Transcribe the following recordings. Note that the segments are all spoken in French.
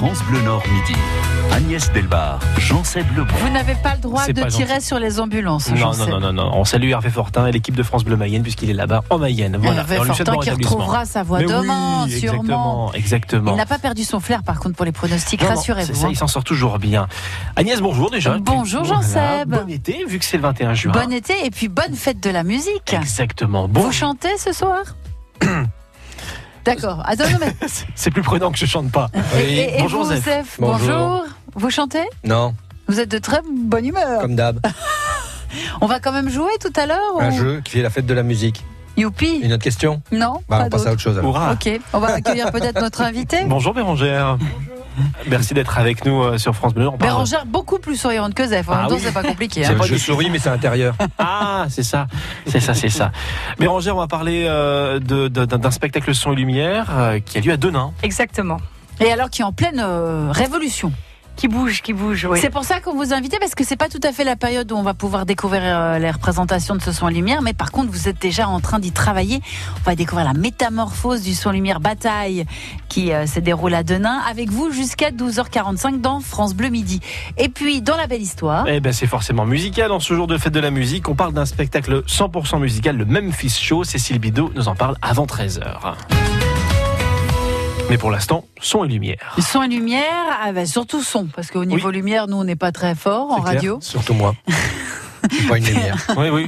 France Bleu Nord midi. Agnès Delbar, Jean-Seb Lebrun. Vous n'avez pas le droit de tirer gentil. sur les ambulances. Non, non, non, non, non. On salue Hervé Fortin et l'équipe de France Bleu Mayenne puisqu'il est là-bas en Mayenne. Voilà. Hervé Fortin qui retrouvera sa voix Mais demain, oui, sûrement. Exactement, exactement. Il n'a pas perdu son flair, par contre, pour les pronostics. Rassurez-vous. ça, hein. il s'en sort toujours bien. Agnès, bonjour déjà. Bonjour, Voilà, Jean-Seb. Bon été, vu que c'est le 21 juin. Bon été et puis bonne fête de la musique. Exactement. Bon, Vous chantez ce soir? D'accord. Attends, non, mais... c'est plus prenant que je chante pas. Et, et- et Bonjour, vous, Zef. Bonjour. bonjour. Vous chantez? Non, Vous êtes de très bonne humeur. comme d'hab. On va quand même jouer tout à l'heure Un ou- jeu qui fait la fête de la musique. Youpi Une autre question? Non Bah, pas on passe à autre chose. alors. Hurrah. Ok, on va accueillir peut-être notre invité. Bonjour Bérangère. Merci d'être avec nous euh, sur France Bleu. Bérangère beaucoup plus souriante que Zef. En Ah même temps, oui. c'est pas compliqué. C'est- hein. pas je souris, mais c'est intérieur. Ah, c'est ça, c'est ça, c'est ça. Bérangère, on va parler euh, d'un d'un spectacle son et lumière euh, qui a lieu à Denain. Exactement. Et alors qui est en pleine euh, révolution. Qui bouge, qui bouge, oui. C'est pour ça qu'on vous invite parce que c'est pas tout à fait la période où on va pouvoir découvrir euh, les représentations de ce son lumière, mais par contre vous êtes déjà en train d'y travailler. On va découvrir la métamorphose du son lumière bataille qui euh, se déroule à Denain avec vous jusqu'à 12h45 dans France Bleu Midi. Et puis dans la belle histoire. Eh ben, c'est forcément musical. En ce jour de fête de la musique, on parle d'un spectacle 100% musical, le Memphis Show. Cécile Bidot nous en parle avant 13h. Mais pour l'instant, son et lumière. Son et lumière, ah ben, surtout son, parce qu'au niveau lumière, nous on n'est pas très fort en clair. radio. Surtout moi. Pas une lumière. Oui, oui.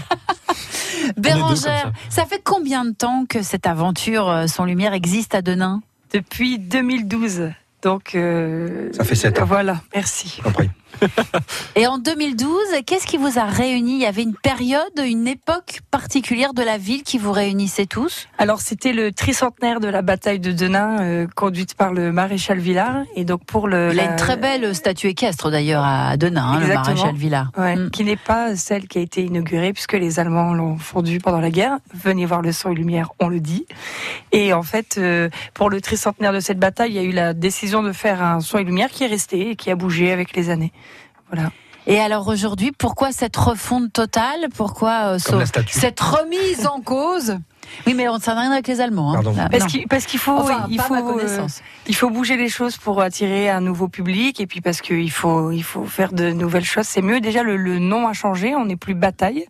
Bérangère, ça. fait combien de temps que cette aventure euh, Son Lumière existe à Denain? Depuis 2012. Donc. euh, Ça fait sept ans. Voilà, merci. Après. Et en 2012, qu'est-ce qui vous a réunis? Il y avait une période, une époque particulière de la ville qui vous réunissait tous? Alors, c'était le tricentenaire de la bataille de Denain, euh, conduite par le maréchal Villard. Et donc, pour le. Il a la- une très belle statue équestre d'ailleurs à Denain, hein, le maréchal Villard. Ouais, Mm. qui n'est pas celle qui a été inaugurée puisque les Allemands l'ont fondue pendant la guerre. Venez voir le son et lumière, on le dit. Et en fait, euh, pour le tricentenaire de cette bataille, il y a eu la décision de faire un son et lumière qui est resté et qui a bougé avec les années. Voilà. Et alors aujourd'hui, pourquoi cette refonte totale? Pourquoi euh, cette remise en cause? Oui, mais on ne rien avec les Allemands. hein. Ah, Parce qu'il parce qu'il faut, Enfin, il pas faut, ma euh, il faut bouger les choses pour attirer un nouveau public et puis parce qu'il faut, il faut faire de nouvelles choses. C'est mieux. Déjà, le, le nom a changé. On n'est plus bataille.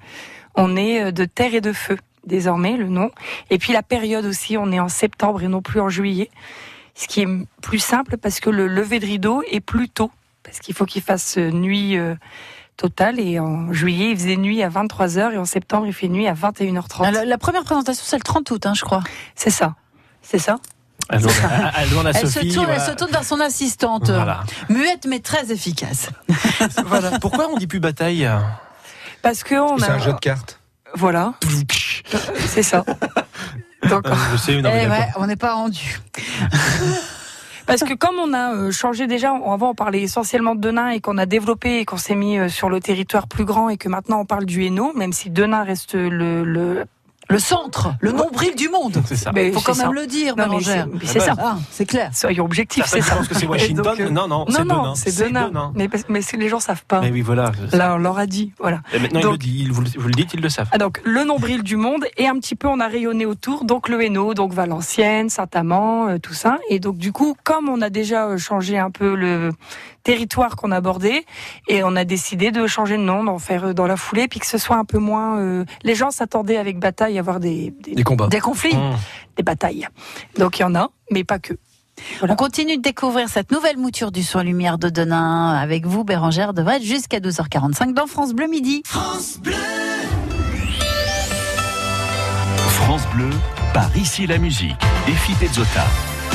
On est euh, de terre et de feu désormais le nom. Et puis la période aussi. On est en septembre et non plus en juillet. Ce qui est plus simple parce que le lever de rideau est plus tôt parce qu'il faut qu'il fasse euh, nuit. euh, totale et en juillet il faisait nuit à 23h et en septembre il fait nuit à 21h30. Ah, La, la première présentation, c'est le 30 août, hein, je crois. C'est ça. C'est ça. Elle demande, elle demande à Elle Sophie. se, tourne, elle voilà. se tourne vers son assistante. Voilà. Muette mais très efficace. Voilà. Pourquoi on dit plus bataille Parce que on C'est un jeu de cartes. voilà, c'est ça. Donc, Euh, Je sais, non, mais Eh d'accord. ouais, on n'est pas rendu. parce que comme on a euh, changé déjà, on- avant on parlait essentiellement de Denain et qu'on a développé et qu'on s'est mis euh, sur le territoire plus grand et que maintenant on parle du Hainaut, même si Denain reste le, le Le centre, le nombril du monde. C'est ça. mais Faut quand même ça. le dire, Non, Bérangère. c'est- ça. Ah, c'est clair. Soyons objectifs, c'est ça. Je pense que c'est Washington. Donc, euh, non, non, Non, c'est non, Denain. c'est Denain. Mais, les gens savent pas. Mais oui, voilà. Là, on leur a dit, voilà. Et maintenant, il Donc- le dit, il- vous, le- vous le dites, ils le savent. Ah, donc le nombril du monde et un petit peu on a rayonné autour, donc le Hainaut, donc Valenciennes, Saint-Amand, euh, tout ça. Et donc du coup, comme on a déjà euh, changé un peu le territoire qu'on abordait, et on a décidé de changer de nom, d'en faire euh, dans la foulée, puis que ce soit un peu moins. euh, Les gens s'attendaient avec bataille à avoir des, des, Des combats. Des conflits. Mmh. des batailles. Donc il y en a, mais pas que. On continue de découvrir cette nouvelle mouture du son lumière de Denain avec vous, Bérangère devrait être jusqu'à 12h45 dans France Bleu Midi. France Bleu, par ici la musique. Défi Pezzota.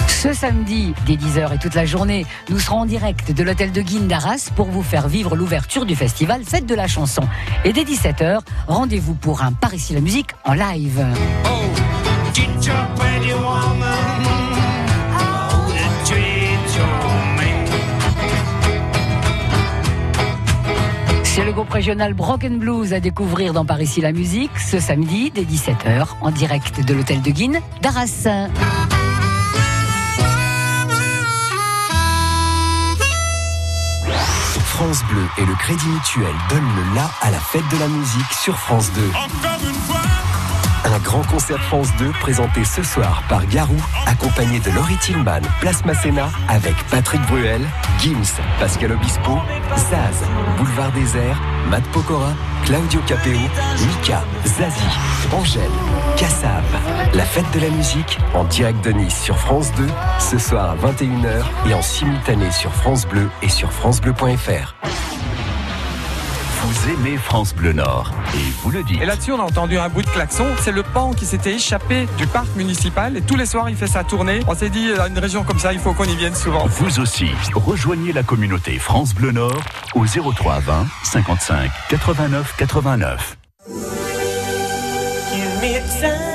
Ce samedi, dès 10h et toute la journée, nous serons en direct de l'hôtel de Guine d'Arras pour vous faire vivre l'ouverture du festival Fête de la chanson. Et dès 17h, rendez-vous pour un Par ici la musique en live. C'est le groupe régional Broken Blues à découvrir dans Par ici la musique ce samedi dès 17h en direct de l'hôtel de Guine d'Arras. France Bleu et le Crédit Mutuel donnent le la à la fête de la musique sur France 2. Un Un grand concert France 2 présenté ce soir par Garou, accompagné de Laurie Tillman, Place Masséna, avec Patrick Bruel, Gims, Pascal Obispo, Zaz, Boulevard Désert, Matt Pokora, Claudio Capeo, Mika, Zazie, Angèle, Kassav. La fête de la musique en direct de Nice sur France 2, ce soir à 21h et en simultané sur France Bleu et sur FranceBleu.fr. Vous aimez France Bleu Nord et vous le dites. Et là-dessus, on a entendu un bruit de klaxon. C'est le pan qui s'était échappé du parc municipal. Et tous les soirs, il fait sa tournée. On s'est dit, à une région comme ça, il faut qu'on y vienne souvent. Vous aussi, rejoignez la communauté France Bleu Nord au 03 20 55 89 89. Do you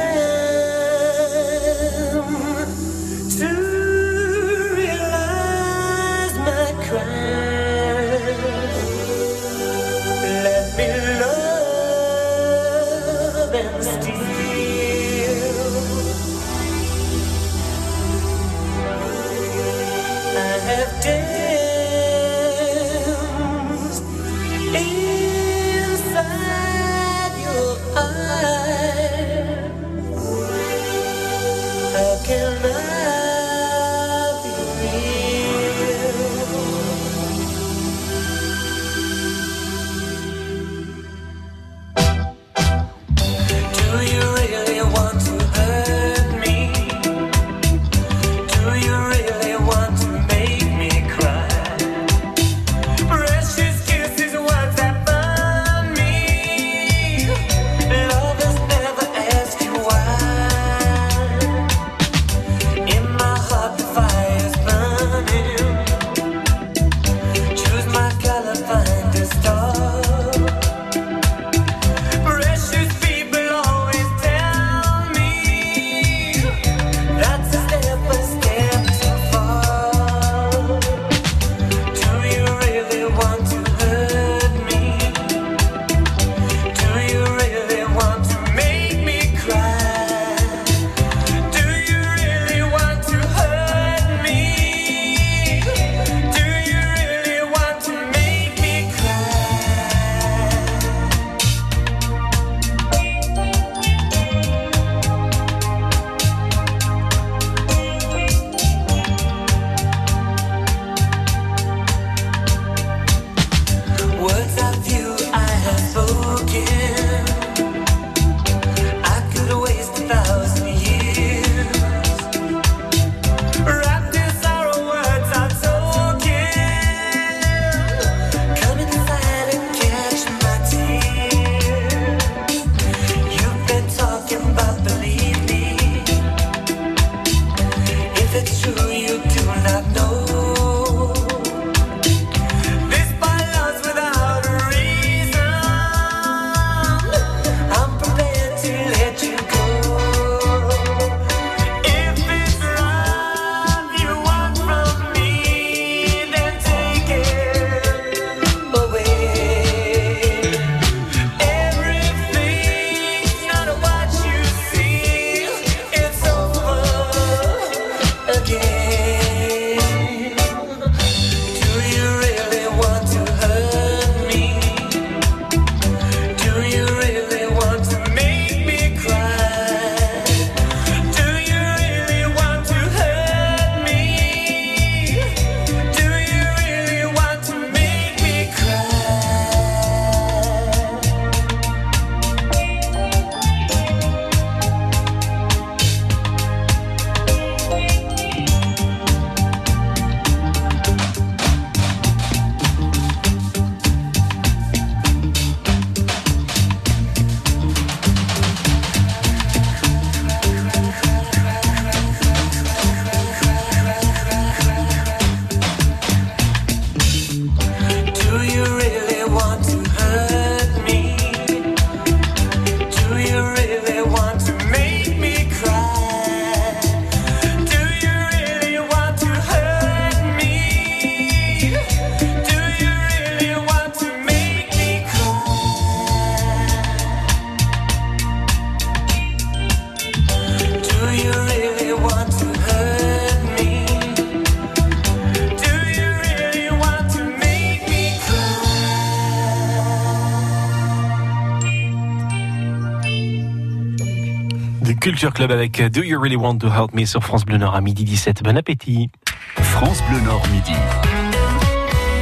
Culture Club avec Do You Really Want to Help Me sur France Bleu Nord à midi 17. Bon appétit. France Bleu Nord midi.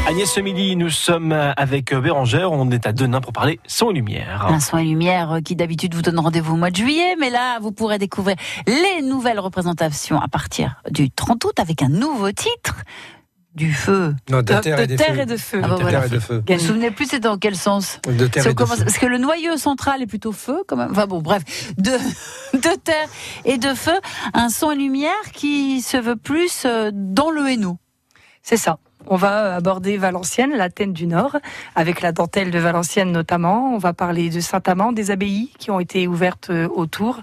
Agnès, ce midi, nous sommes avec Bérangère. On est à Denain pour parler son et lumière. Un son et lumière qui d'habitude vous donne rendez-vous au mois de juillet, mais là vous pourrez découvrir les nouvelles représentations à partir du 30 août avec un nouveau titre du feu. Non, de, De, terre, de et, terre de feu. Ah bah De voilà. terre et de feu. Vous vous souvenez plus c'est dans quel sens De terre et de commence- feu. Parce que le noyau central est plutôt feu, quand même. Enfin bon, bref, de, de terre et de feu, un son et lumière qui se veut plus euh, dans le Hainaut. C'est ça. On va aborder Valenciennes, l'Athènes du Nord, avec la dentelle de Valenciennes notamment. On va parler de Saint-Amand, des abbayes qui ont été ouvertes euh, autour.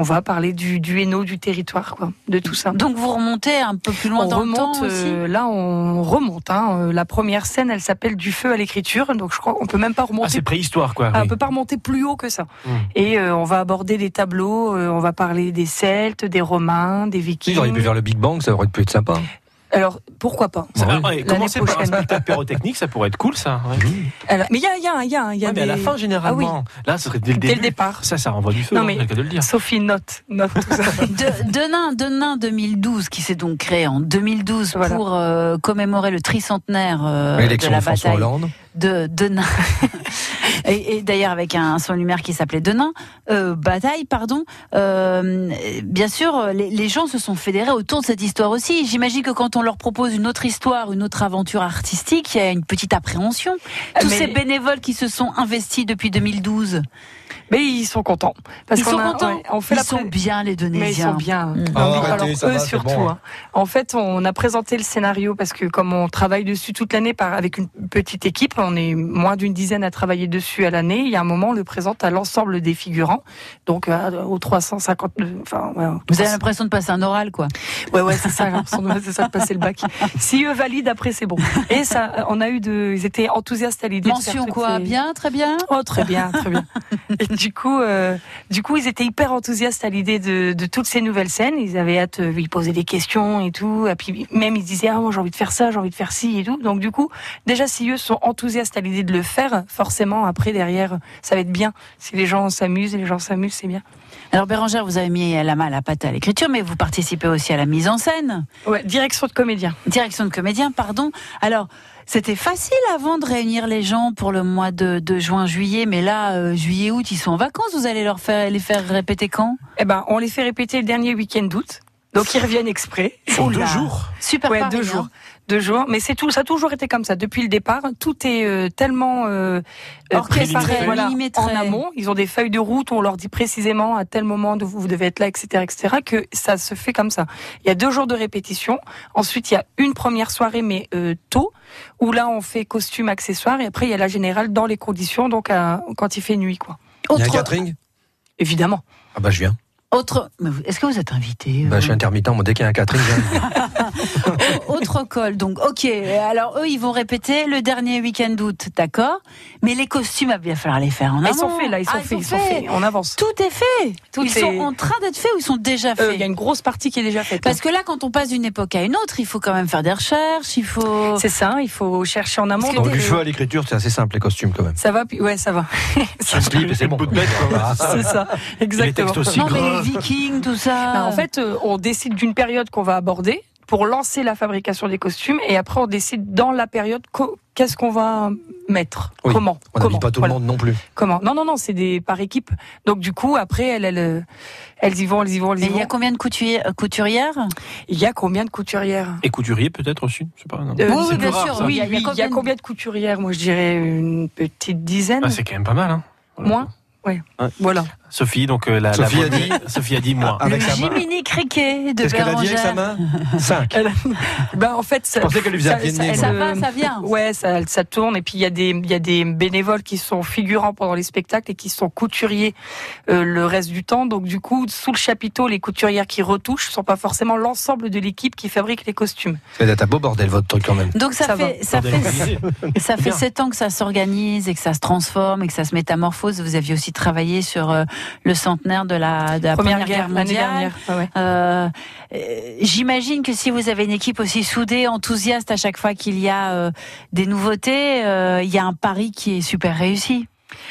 On va parler du, du Hainaut, du territoire, quoi, de tout ça. Donc vous remontez un peu plus loin on dans le temps remonte, aussi. euh, là on remonte. Hein. Euh, La première scène, elle s'appelle Du feu à l'écriture, donc je crois qu'on peut même pas Ah, remonter c'est préhistoire, quoi. Ah, oui. On peut pas remonter plus haut que ça. Mm. Et euh, on va aborder des tableaux, euh, on va parler des Celtes, des Romains, des Vikings. j'aurais pu faire le Big Bang, ça aurait pu être sympa. Alors pourquoi pas? Ça- ah, ouais, commencer par un spectacle pyrotechnique, ça pourrait être cool, ça. ouais. Alors, Mais il y a, il y a, il y a, y a Ouais, mais à la fin, généralement, là, ce serait dès le Dès début. le départ. Ça, ça renvoie du feu, Non, hein, mais- cas de le dire. Sophie note, note tout ça. De, Denain, Denain 2012, qui s'est donc créé en 2012 Voilà. pour euh, commémorer le tricentenaire euh, de L'élection la François bataille Hollande. De Denain. et et d'ailleurs avec un son lumière qui s'appelait Denain, euh, bataille, pardon. Euh, bien sûr, les, les gens se sont fédérés autour de cette histoire aussi. J'imagine que quand on leur propose une autre histoire, une autre aventure artistique, il y a une petite appréhension. Tous Mais- ces bénévoles qui se sont investis depuis 2012, Mais ils sont contents. Parce ils sont a- contents. ouais, on fait ils la sont bien les Mais ils Donésiens. sont bien. Mm. Ah, arrêtez, eux va, surtout. bon. hein. En fait, on a présenté le scénario parce que comme on travaille dessus toute l'année avec une petite équipe, on est moins d'une dizaine à travailler dessus à l'année. Il y a un moment, on le présente à l'ensemble des figurants, donc euh, aux 350. Enfin, ouais, Vous avez l'impression de passer un oral, quoi. Ouais, ouais, c'est ça, j'ai l'impression de- c'est ça de passer le bac. Si eux valident, après, c'est bon. Et ça, on a eu de, ils étaient enthousiastes à l'idée de Mention toutes quoi ces- Bien, très bien. Oh, très bien, très bien. Et du coup, euh, du coup, ils étaient hyper enthousiastes à l'idée de, de toutes ces nouvelles scènes. Ils avaient hâte, euh, ils posaient des questions et tout. Et puis, même, ils disaient, ah, moi, j'ai envie de faire ça, j'ai envie de faire ci et tout. Donc, du coup, déjà, si eux sont enthousiastes à l'idée de le faire, forcément, après, derrière, ça va être bien. Si les gens s'amusent, et les gens s'amusent, c'est bien. Alors Bérangère, vous avez mis la main à la pâte à l'écriture, mais vous participez aussi à la mise en scène. Ouais, direction de comédien. Direction de comédien, pardon. Alors, c'était facile avant de réunir les gens pour le mois de, de juin, juillet, mais là, euh, juillet, août, ils sont en vacances. Vous allez leur faire les faire répéter quand? Eh ben, on les fait répéter le dernier week-end d'août. Donc, ils reviennent exprès. Sur deux jours. Super Ouais, Paris, deux hein. jours. Deux jours. Mais c'est tout, ça a toujours été comme ça. Depuis le départ, tout est euh, tellement euh, euh, Orchestré, préparé, voilà, en amont. Ils ont des feuilles de route où on leur dit précisément à tel moment de vous, vous devez être là, etc., etc., que ça se fait comme ça. Il y a deux jours de répétition. Ensuite, il y a une première soirée, mais euh, tôt, où là, on fait costume, accessoires. Et après, il y a la générale dans les conditions, donc à- quand il fait nuit, quoi. Il y a un Autre, catering? Évidemment. Ah bah je viens. autre, est-ce que vous êtes invité Bah, euh, je suis intermittent, moi dès qu'il y a un catering, je viens. Autre col, donc ok. Alors eux, ils vont répéter le dernier week-end d'août, d'accord Mais les costumes, il va bien falloir les faire en ils sont faits, là, ils sont Ah, faits, ils sont faits. On avance. Tout est fait. Tout ils est- sont en train d'être faits ou ils sont déjà faits Il y a une grosse partie qui est déjà faite. Parce que là, quand on passe d'une époque à une autre, il faut quand même faire des recherches, il faut. C'est ça, il faut chercher en amont. Donc, du feu à l'écriture, c'est assez simple les costumes quand même. Ça va, puis- ouais, ça va. Un slip et c'est bon. C'est ça, exactement. textes aussi non, mais les Vikings, tout ça. Bah, en fait, euh, on décide d'une période qu'on va aborder pour lancer la fabrication des costumes et après on décide dans la période qu'est-ce qu'on va mettre, Oui, comment, On n'habille pas tout Voilà. le monde non plus. comment? Non, non, non, c'est des par équipe. Donc du coup, après, elles, elles, elles y vont, elles y vont, elles Mais y il y a vont. combien de couturiers- euh, couturières? Il y a combien de couturières? Et couturier, peut-être aussi. Je sais pas. non. Euh, Oui, oui, bien rare, sûr, ça. Oui, Il y a- il y a oui, il y a combien de- combien de couturières? Moi, je dirais une petite dizaine. Ah, c'est quand même pas mal, hein. Moins? Oui. Ouais. Voilà. Sophie, donc euh, la, Sophie la a dit- Sophie a dit moi. Avec Le sa main. Jiminy Cricket de Qu'est-ce qu'elle a dit avec sa main? 5. Ben, en fait, ça, Je pensais qu'elle lui faisait ça- ça- Ça va, ça vient. Ouais, ça, ça tourne. Et puis il y a des il y a des bénévoles qui sont figurants pendant les spectacles et qui sont couturiers euh, le reste du temps. Donc du coup, sous le chapiteau, les couturières qui retouchent sont pas forcément l'ensemble de l'équipe qui fabrique les costumes. Ça va être un beau bordel votre truc quand même. Donc ça, fait, ça fait, ça fait Bien. sept ans que ça s'organise et que ça se transforme et que ça se métamorphose. Vous aviez aussi travaillé sur euh, le centenaire de la, de la Première, Guerre mondiale. dernière. Ouais. Euh, euh, J'imagine que si vous avez une équipe aussi soudée, enthousiaste à chaque fois qu'il y a euh, des nouveautés, il y a un pari qui est super réussi.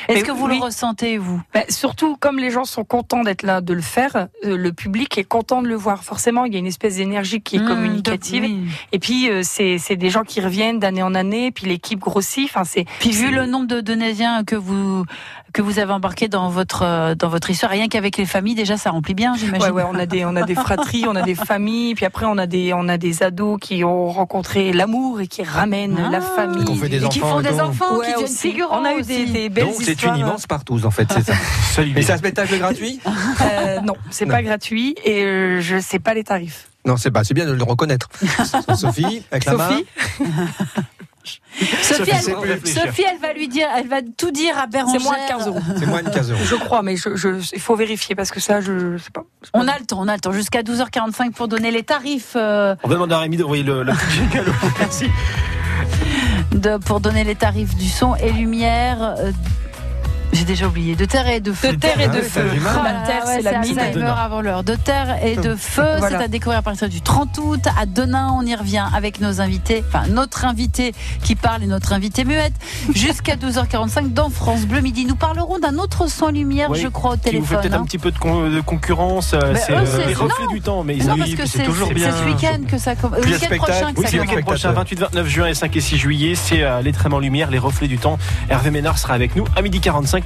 Est-ce que vous oui. le ressentez, vous? Bah, surtout, comme les gens sont contents d'être là, de le faire, euh, le public est content de le voir. Forcément, il y a une espèce d'énergie qui est Mmh, communicative. de- oui. Et puis, euh, c'est des gens qui reviennent d'année en année. Puis l'équipe grossit. Enfin, c'est. Puis vu le nombre de Donésiens que vous que vous avez embarqués dans votre euh, dans votre histoire, rien qu'avec les familles, déjà ça remplit bien, j'imagine. Ouais, ouais, on a des, on a des fratries, on a des familles, puis après on a des, on a des ados qui ont rencontré l'amour et qui ramènent Ah. la famille. Qu'on fait des Et qui enfants font des enfants, Ouais, qui deviennent figurants On a eu des, des belles Donc c'est une immense partouze en fait, c'est ça. Mais c'est un spectacle gratuit? Euh, non, c'est pas gratuit et euh, je sais pas les tarifs. Non, c'est pas, c'est bien de le reconnaître. Sophie, avec la main. Sophie, Sophie, elle. Sophie, va lui dire, elle va tout dire à Bérangère. c'est moins de 15 euros. C'est moins de 15 euros. Je crois, mais je, je, il faut vérifier parce que ça, je, je sais pas. On a le temps, on a le temps jusqu'à 12h45 pour donner les tarifs. euh, On va demander à Rémi d'envoyer le. Merci. de, pour donner les tarifs du son et lumière. euh, j'ai déjà oublié. De terre et de feu. De terre et de Ah, feu. Oh La terre, ouais, c'est la mine. Alzheimer avant l'heure. De terre et de feu, c'est à découvrir à partir du 30 août. À Denain, on y revient avec nos invités, enfin notre invité qui parle et notre invité muette, jusqu'à 12h45 dans France Bleu Midi. Nous parlerons d'un autre son lumière, Oui, je crois, au Qui vous fait téléphone. peut-être hein. un petit peu de, con- de concurrence. euh, c'est eux, euh, c'est- les reflets non. du temps. Mais Non, c'est c'est toujours c'est bien. ce week-end que ça commence. Le week-end prochain que Oui, ça c'est week-end prochain, 28-29 juin et 5 et 6 juillet. C'est euh, les Tréments Lumière, les reflets du temps. Hervé Ménard sera avec nous à midi 45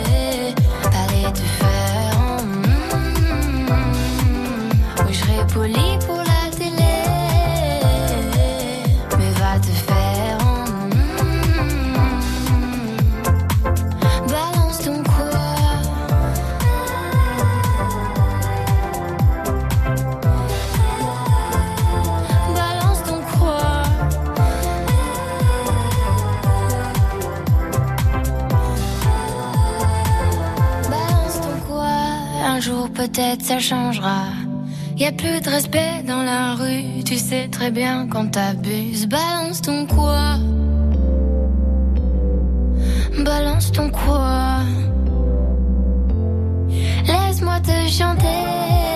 Un jour peut-être ça changera. Y a plus de respect dans la rue, tu sais très bien quand t'abuses. Balance ton quoi? Balance ton quoi? Laisse-moi te chanter.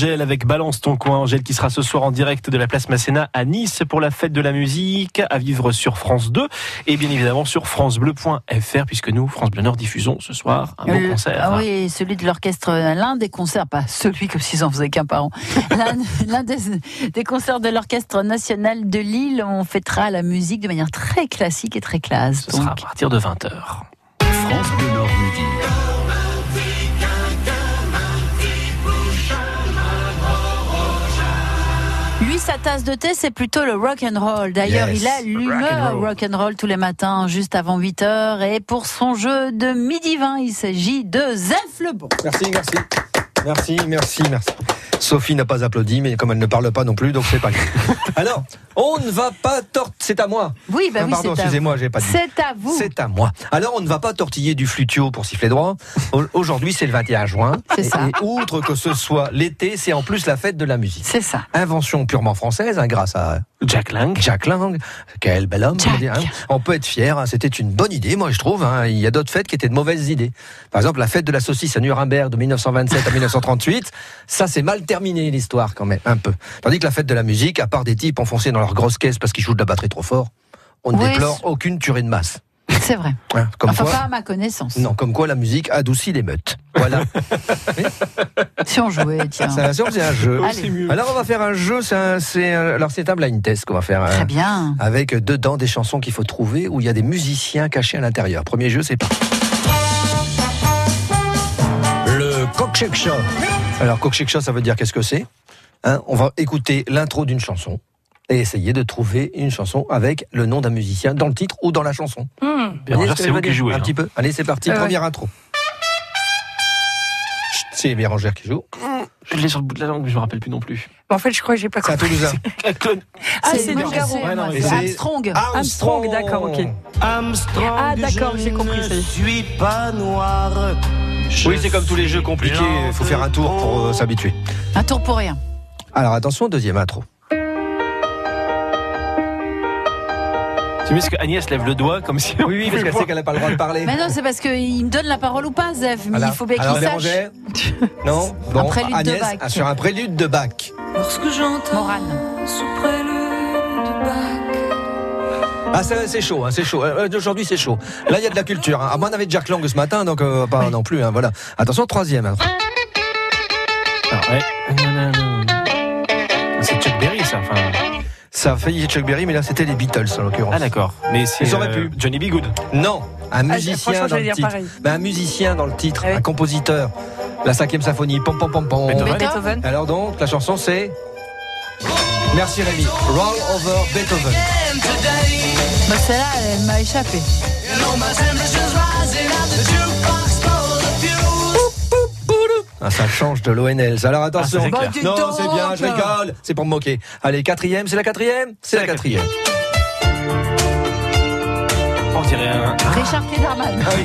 Angèle avec Balance ton coin. Angèle qui sera ce soir en direct de la place Masséna à Nice pour la fête de la musique à vivre sur France 2 et bien évidemment sur francebleu.fr puisque nous, France Bleu Nord, diffusons ce soir un beau concert. ah oui, celui de l'orchestre, l'un des concerts, pas celui comme s'ils en faisaient qu'un par an. L'un des, des concerts de l'orchestre national de Lille, on fêtera la musique de manière très classique et très classe. Ce sera à partir de 20h. France Bleu sa tasse de thé, c'est plutôt le rock and roll. D'ailleurs, Yes, il a l'humeur rock'n'roll. rock and roll tous les matins, juste avant 8 heures. Et pour son jeu de midi 20, il s'agit de Zef le bon. Merci, merci. Merci, merci, merci. Sophie n'a pas applaudi, mais comme elle ne parle pas non plus, donc c'est pas grave. Alors, on ne va pas tort. C'est à moi. Oui, bah Ah, oui, pardon, c'est à excusez-moi, vous. j'ai pas dit. C'est à vous. C'est à moi. Alors, on ne va pas tortiller du flutio pour siffler droit. Au- Aujourd'hui, c'est le 21 juin. C'est ça. Et outre que ce soit l'été, c'est en plus la fête de la musique. C'est ça. Invention purement française, hein, grâce à Jack Lang. Jack Lang. Quel bel homme, Jack. on, hein. On peut être fier. hein. C'était une bonne idée, moi, je trouve. hein. Il y a d'autres fêtes qui étaient de mauvaises idées. Par exemple, la fête de la saucisse à Nuremberg de 1927 à 1938. Ça, c'est mal terminé, l'histoire, quand même, un peu. Tandis que la fête de la musique, à part des types enfoncés dans leur grosse caisse parce qu'ils jouent de la batterie trop fort, on ne déplore aucune tuerie de masse. C'est vrai. Hein, Comme enfin, quoi, pas à ma connaissance. non, comme quoi la musique adoucit les meutes. Voilà. Si on jouait, tiens. ça, ça, c'est un jeu. Allez. Alors, on va faire un jeu. C'est un, c'est un- alors, c'est un blind test qu'on va faire. Très hein, bien. Avec dedans des chansons qu'il faut trouver où il y a des musiciens cachés à l'intérieur. Premier jeu, c'est parti. Le Show. Alors, Show, ça veut dire qu'est-ce que c'est? Hein, On va écouter l'intro d'une chanson et essayer de trouver une chanson avec le nom d'un musicien dans le titre ou dans la chanson. Bérangère, que c'est je vous qui jouez. Un hein. petit peu. Allez, c'est parti. Ah ouais. Première intro. Chut, C'est Bérangère qui joue. Je l'ai sur le bout de la langue, mais je me rappelle plus non plus. En fait, je crois que j'ai pas C'est un compris. Ah, c'est Nougaro. je non, moi, mais c'est c'est- Armstrong. Armstrong, d'accord, ok. Armstrong, Ah, d'accord, je j'ai compris, ne y est. suis pas noir. Oui, c'est comme tous les jeux compliqués. Il faut faire un tour pour euh, s'habituer. Un tour pour rien. Alors attention, deuxième intro. C'est parce que Agnès lève le doigt comme si. Oui, oui, parce qu'elle sait qu'elle n'a pas le droit de parler. Mais non, c'est parce qu'il me donne la parole ou pas, Zef. Mais Voilà. il faut bien qu'il sache. Non Bon, prélude de Agnès, Bach. ah, sur un prélude de Bach. Lorsque j'entends sous prélude de Bach. Ah, c'est c'est chaud, hein, c'est chaud. Euh, Aujourd'hui, c'est chaud. Là, il y a de la culture. hein. Ah, moi, on avait Jack Lang ce matin, donc euh, pas non plus. hein, voilà. Attention, troisième. intro. Ah, ouais. C'est Chuck Berry, ça. Enfin... Ça a failli être Chuck Berry, mais là, c'était les Beatles, en l'occurrence. Ah, d'accord. Mais c'est. Ils auraient pu. Johnny B. Good. Non, un Ah, musicien franchement, dans le dire titre. Ben, un musicien dans le titre, Ah oui. un compositeur. La cinquième symphonie, pom pom pom pom. Beethoven. Beethoven. Alors donc, la chanson c'est. Merci Rémi. Roll over Beethoven. Bah, celle-là, elle m'a échappé. Ah, ça change de l'ONL. Alors attention. Ah. Bah, non, c'est bien, je rigole. C'est pour me moquer. Allez, quatrième, c'est la quatrième C'est la quatrième. On dirait un. Richard Klederman. Ah oui.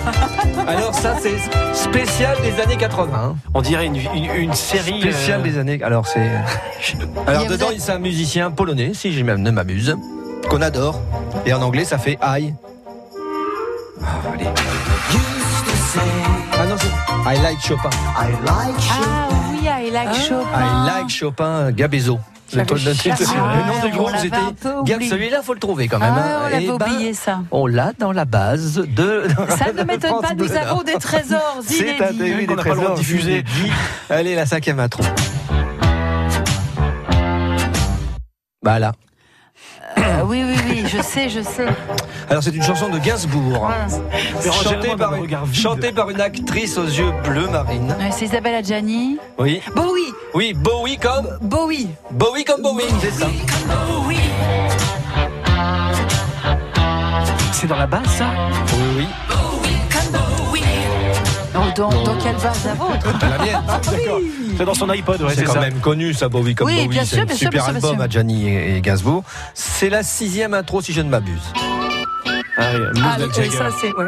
Alors ça, c'est spécial des années 80. hein. On dirait une, une, une série. Spécial euh, des années. Alors c'est. Alors dedans, êtes- c'est un musicien polonais, si je ne m'abuse, qu'on adore. Et en anglais, ça fait I. Ah, allez. Ah non, c'est I like Chopin. Ah oui, I like Chopin. I like Chopin Gabezo. Le, J'avais le- nom Ah, du groupe, c'était. Celui-là, faut le trouver quand même. Ah, hein. on l'avait Eh ben, oublié ça. On l'a dans la base de. Ça ne m'étonne pas, nous avons des trésors C'est un oui, qu'on n'a pas le droit de trésors diffuser. Allez, la cinquième intro. Bah là. Euh, oui, oui, oui, je sais, je sais. Alors c'est une chanson de Gainsbourg. Chantée par, une, chantée par une actrice aux yeux bleu marine. Ouais, C'est Isabelle Adjani. Oui. Bowie, Oui, Bowie comme Bowie. Bowie comme Bowie, c'est ça. C'est dans la basse, ça? Oui, oui. Dans, dans quelle vase la vôtre La mienne. D'accord. C'est dans son iPod, ouais, c'est quand ça. même connu ça, Bowie comme Oui, Bowie. bien C'est sûr, un bien super bien bien album sûr. à Gianni et, et Gainsbourg. C'est la sixième intro si je ne m'abuse. Ah, oui, Move Ah, oui, Jagger. ça c'est ouais.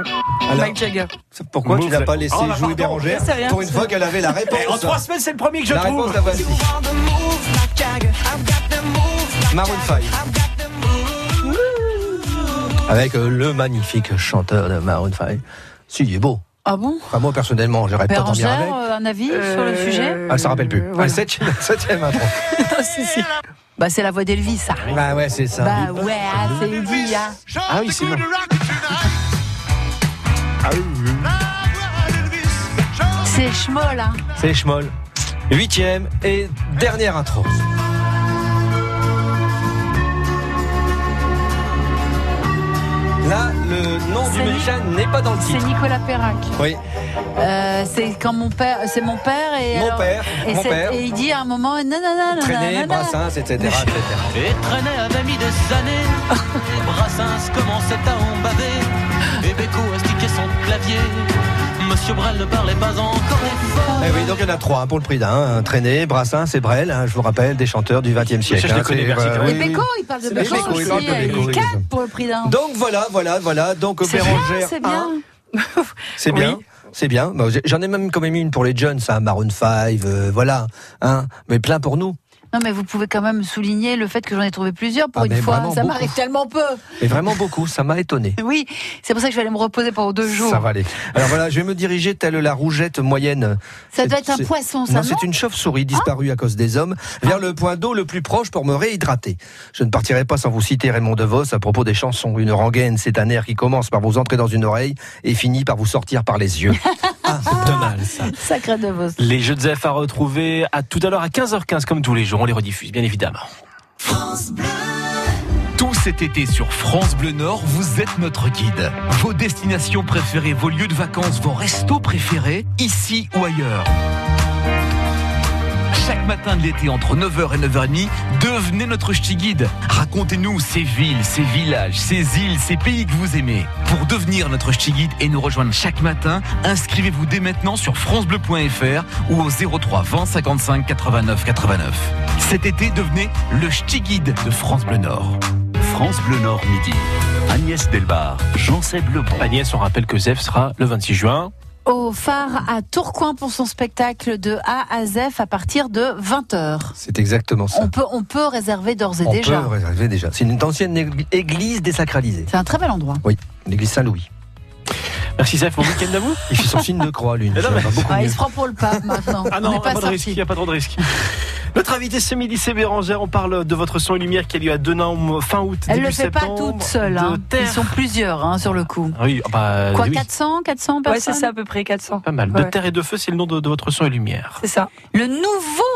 Alors, Mike Jagger. pourquoi tu Move n'as like- pas laissé Oh, jouer pardon. Bérangère C'est rien, pour une fois qu'elle avait la réponse En trois semaines, c'est le premier que je La trouve. réponse la voici. Maroon 5. Avec euh, le magnifique chanteur de Maroon 5. Si, il est beau. Ah bon Enfin, moi, personnellement, j'aurais pas dormir Bérangère, avec. euh, un avis sur le Euh, sujet Ah, elle s'en rappelle plus. voilà. Ah, septième, septième intro. Si, si. Bah, c'est la voix d'Elvis, ça. Bah ouais, c'est ça. Bah ouais, ah, c'est dit, hein. Ah oui, c'est bon. Ah oui. C'est schmoll, hein. C'est Schmoll. Huitième et dernière intro. Là, le nom du C'est musicien n'est pas dans le C'est titre. Nicolas Perrac. Oui, Euh, c'est quand mon père, c'est mon père et Mon alors- père, et, mon c'est- père. et il dit à un moment nanana traîner, nanana. brassins, etc. etc. Et traînait avait mis des années. Brassens commençait à en baver. Et Beko son clavier. Monsieur Brel ne parlait pas encore fort. Eh oui, donc il y en a trois hein, pour le prix d'un. hein. Traîné, Brassens et Brel, hein, je vous rappelle, des chanteurs du XXe siècle. je les hein, connais, c'est, merci, euh, Et oui, Beko, il parle de Beko Beko, il parle de Il Beko, quatre pour le prix d'un. Donc voilà, voilà, voilà. Donc C'est bien, Bérangère c'est 1, bien. C'est bien. C'est bien. J'en ai même quand même une pour les jeunes, ça, Maroon 5, euh, voilà. Hein, mais plein pour nous. Non, mais vous pouvez quand même souligner le fait que j'en ai trouvé plusieurs pour Ah, une fois. Ça m'arrive tellement peu. Mais vraiment beaucoup, ça m'a étonné. Oui, c'est pour ça que je vais aller me reposer pendant deux jours. Ça va aller. Alors voilà, je vais me diriger telle la rougette moyenne. Ça C'est- doit être un c'est- poisson, ça, Non, non, c'est une chauve-souris disparue à cause des hommes, vers le point d'eau le plus proche pour me réhydrater. Je ne partirai pas sans vous citer Raymond DeVos à propos des chansons. Une rengaine, c'est un air qui commence par vous entrer dans une oreille et finit par vous sortir par les yeux. Ah, De mal, ça. Sacré de vos. Les jeux de Zef à retrouver à tout à l'heure à 15h15 comme tous les jours. Les rediffuse, bien évidemment. Tout cet été sur France Bleu Nord, vous êtes notre guide. Vos destinations préférées, vos lieux de vacances, vos restos préférés, ici ou ailleurs. Chaque matin de l'été entre 9h et 9h30, devenez notre ch'ti guide. Racontez-nous ces villes, ces villages, ces îles, ces pays que vous aimez. Pour devenir notre ch'ti guide et nous rejoindre chaque matin, inscrivez-vous dès maintenant sur francebleu.fr ou au 03 20 55 89 89. Cet été, devenez le ch'ti guide de France Bleu Nord. France Bleu Nord midi. Agnès Delbar, Jean-Seb Lebon. Agnès, on rappelle que Zef sera le 26 juin. Au phare à Tourcoing pour son spectacle de A à Z à partir de 20h. C'est exactement ça. On peut, on peut réserver d'ores et On déjà. peut réserver déjà. C'est une ancienne ég- église désacralisée. C'est un très bel endroit. Oui, l'église Saint-Louis. Merci Zef, bon week-end à vous. Il fait son signe de croix, lui. Mais non, mais- Ouais, il se prend pour le pape maintenant. Ah on non, n'est pas pas de risque, il n'y a pas trop de risque. Notre invité ce midi, c'est Bérangère. On parle de votre son et lumière qui a lieu à Denain fin août. Elle début le fait pas toute seule. hein. Ils sont plusieurs hein, sur le coup. Ah oui, bah, Quoi, oui, 400, 400 Ouais, personnes c'est ça à peu près 400. pas mal. De Ouais. terre et de feu, c'est le nom de, de votre son et lumière. C'est ça. Le nouveau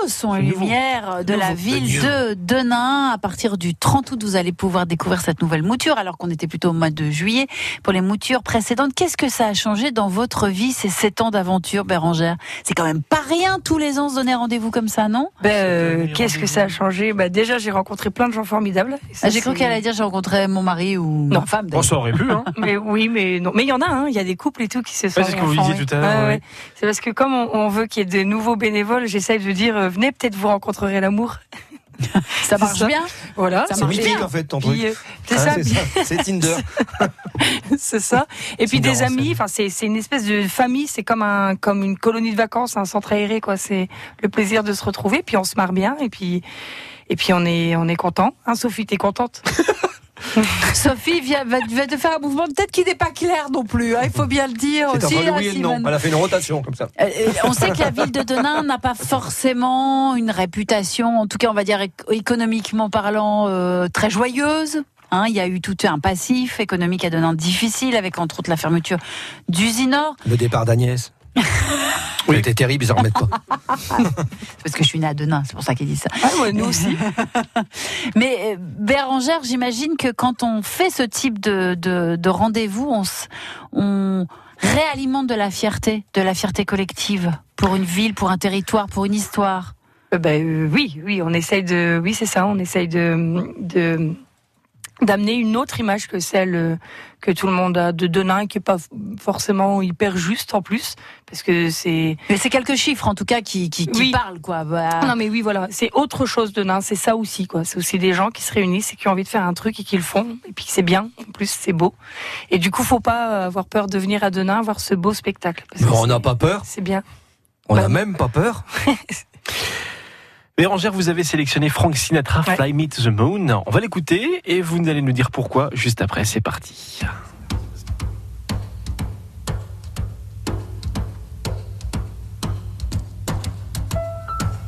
son et lumière de la ville de Denain. À partir du 30 août, vous allez pouvoir découvrir cette nouvelle mouture, alors qu'on était plutôt au mois de juillet pour les moutures précédentes. Qu'est-ce que ça a changé dans votre vie ces 7 ans d'aventure, Bérangère? C'est quand même pas rien tous les ans se donner rendez-vous comme ça, non? Ben, euh, Qu'est-ce que ça a changé? Bah, Déjà, j'ai rencontré plein de gens formidables. Ça, Ah, J'ai cru qu'elle allait dire j'ai rencontré mon mari ou ma Non. femme. Bon, d'ailleurs. ça aurait pu, hein. Mais oui, mais non. Mais il y en a, hein. il y a des couples et tout qui se sont. c'est ce que vous disiez tout à l'heure, ouais. C'est parce que comme on, on veut qu'il y ait de nouveaux bénévoles, j'essaye de dire euh, venez, peut-être vous rencontrerez l'amour. ça marche ça. bien. Voilà. Ça C'est marche mythique bien. en fait ton truc. euh, c'est Hein, ça. c'est Tinder. c'est ça. Et puis Tinder des amis. Enfin, c'est c'est une espèce de famille. C'est comme un comme une colonie de vacances, un centre aéré, quoi. C'est le plaisir de se retrouver. Puis on se marre bien. Et puis et puis on est on est content. Hein, Sophie, t'es contente? Sophie vient, va, va te faire un mouvement peut-être qui n'est pas clair non plus. hein, il faut bien le dire C'est aussi. entre hein, oui et le non. Simone. Elle a fait une rotation comme ça. Euh, euh, on sait que la ville de Denain n'a pas forcément une réputation, en tout cas on va dire éc- économiquement parlant, euh, très joyeuse. Hein, il y a eu tout un passif économique à Denain difficile, avec entre autres la fermeture d'Usinor. Le départ d'Agnès. Oui. C'était terrible, ils en remettent pas. C'est parce que je suis née à Denain, c'est pour ça qu'il dit ça. ah, ouais, Nous aussi. Mais euh, Bérangère, j'imagine que quand on fait ce type de, de, de rendez-vous, on, réalimente de la fierté, de la fierté collective pour une ville, pour un territoire, pour une histoire. Euh, ben, euh, oui, oui, on essaye de, oui, c'est ça, on essaye de, de d'amener une autre image que celle euh, que tout le monde a de Denain, qui est pas forcément hyper juste en plus, parce que c'est. Mais c'est quelques chiffres en tout cas qui, qui, qui Oui. parlent quoi. Bah, Non mais oui, voilà, c'est autre chose Denain, c'est ça aussi quoi. C'est aussi des gens qui se réunissent et qui ont envie de faire un truc et qui le font, et puis c'est bien. En plus, c'est beau. Et du coup, faut pas avoir peur de venir à Denain voir ce beau spectacle. parce Mais que on n'a pas peur. C'est bien. On n'a Ouais. même pas peur. Bérangère, vous avez sélectionné Frank Sinatra. Fly Me to the Moon. On va l'écouter et vous allez nous dire pourquoi juste après. C'est parti.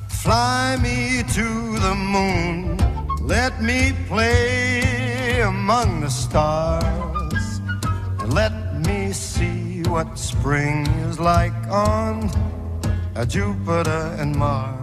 Fly me to the moon, let me play among the stars, and let me see what spring is like on a Jupiter and Mars.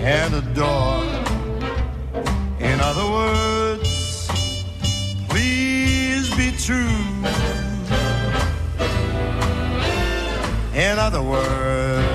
and adore. In other words, please be true. In other words,